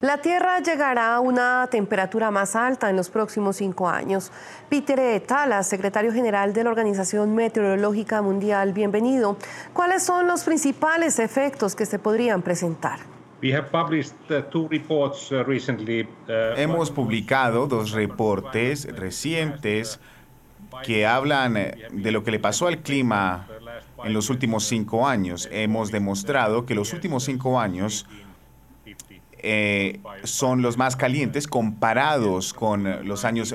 La Tierra llegará a una temperatura más alta en los próximos cinco años. Peter Talas, secretario general de la Organización Meteorológica Mundial, bienvenido. ¿Cuáles son los principales efectos que se podrían presentar? Hemos publicado dos reportes recientes que hablan de lo que le pasó al clima en los últimos cinco años. Hemos demostrado que los últimos cinco años eh, son los más calientes comparados con los años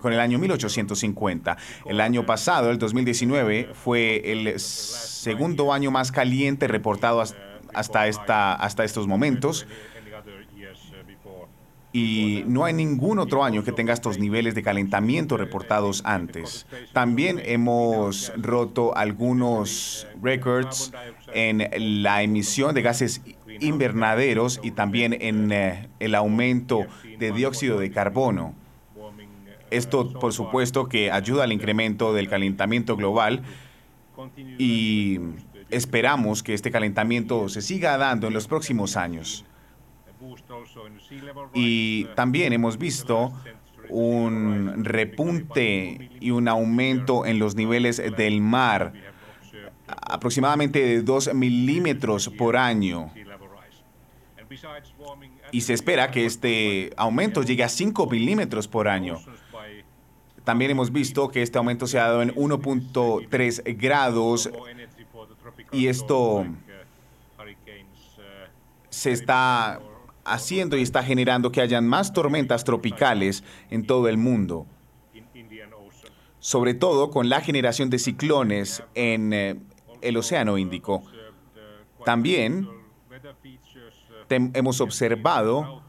con el año 1850. El año pasado, el 2019, fue el segundo año más caliente reportado hasta esta hasta estos momentos. Y no hay ningún otro año que tenga estos niveles de calentamiento reportados antes. También hemos roto algunos récords en la emisión de gases invernaderos y también en eh, el aumento de dióxido de carbono. Esto, por supuesto, que ayuda al incremento del calentamiento global y esperamos que este calentamiento se siga dando en los próximos años. Y también hemos visto un repunte y un aumento en los niveles del mar, aproximadamente de 2 milímetros por año. Y se espera que este aumento llegue a 5 milímetros por año. También hemos visto que este aumento se ha dado en 1.3 grados y esto se está haciendo y está generando que hayan más tormentas tropicales en todo el mundo. Sobre todo con la generación de ciclones en eh, el Océano Índico. También hemos observado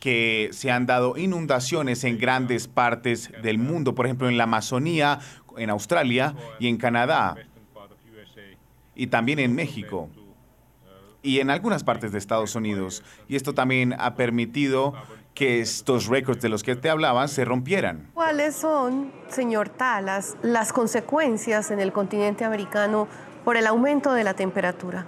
que se han dado inundaciones en grandes partes del mundo, por ejemplo en la Amazonía, en Australia y en Canadá, y también en México y en algunas partes de Estados Unidos. Y esto también ha permitido que estos récords de los que te hablaba se rompieran. ¿Cuáles son, señor Talas, las consecuencias en el continente americano por el aumento de la temperatura.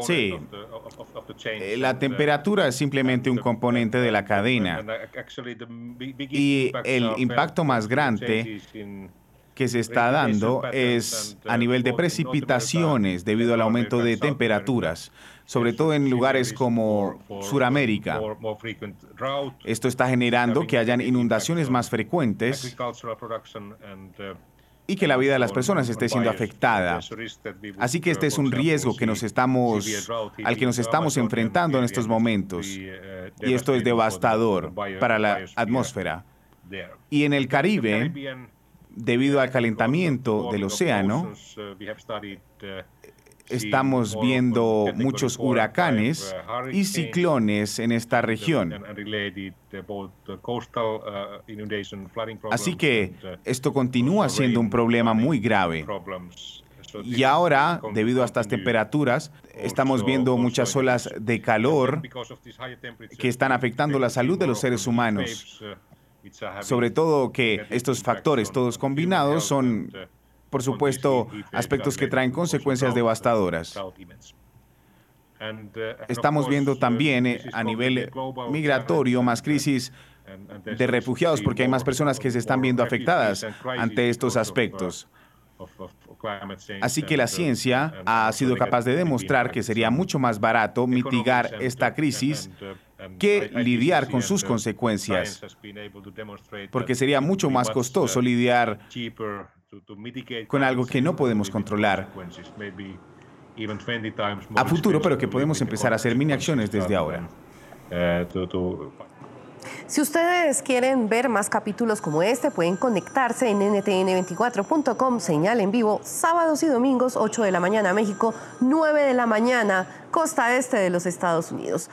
Sí, la temperatura es simplemente un componente de la cadena. Y el impacto más grande que se está dando es a nivel de precipitaciones debido al aumento de temperaturas sobre todo en lugares como Sudamérica. Esto está generando que hayan inundaciones más frecuentes y que la vida de las personas esté siendo afectada. Así que este es un riesgo que nos estamos, al que nos estamos enfrentando en estos momentos. Y esto es devastador para la atmósfera. Y en el Caribe, debido al calentamiento del océano, estamos viendo muchos huracanes y ciclones en esta región. Así que esto continúa siendo un problema muy grave. Y ahora, debido a estas temperaturas, estamos viendo muchas olas de calor que están afectando la salud de los seres humanos. Sobre todo que estos factores, todos combinados, son por supuesto, aspectos que traen consecuencias devastadoras. Estamos viendo también eh, a nivel migratorio más crisis de refugiados porque hay más personas que se están viendo afectadas ante estos aspectos. Así que la ciencia ha sido capaz de demostrar que sería mucho más barato mitigar esta crisis que lidiar con sus consecuencias, porque sería mucho más costoso lidiar con algo que no podemos controlar a futuro, pero que podemos empezar a hacer mini acciones desde ahora. Si ustedes quieren ver más capítulos como este, pueden conectarse en ntn24.com, señal en vivo, sábados y domingos, 8 de la mañana México, 9 de la mañana, costa este de los Estados Unidos.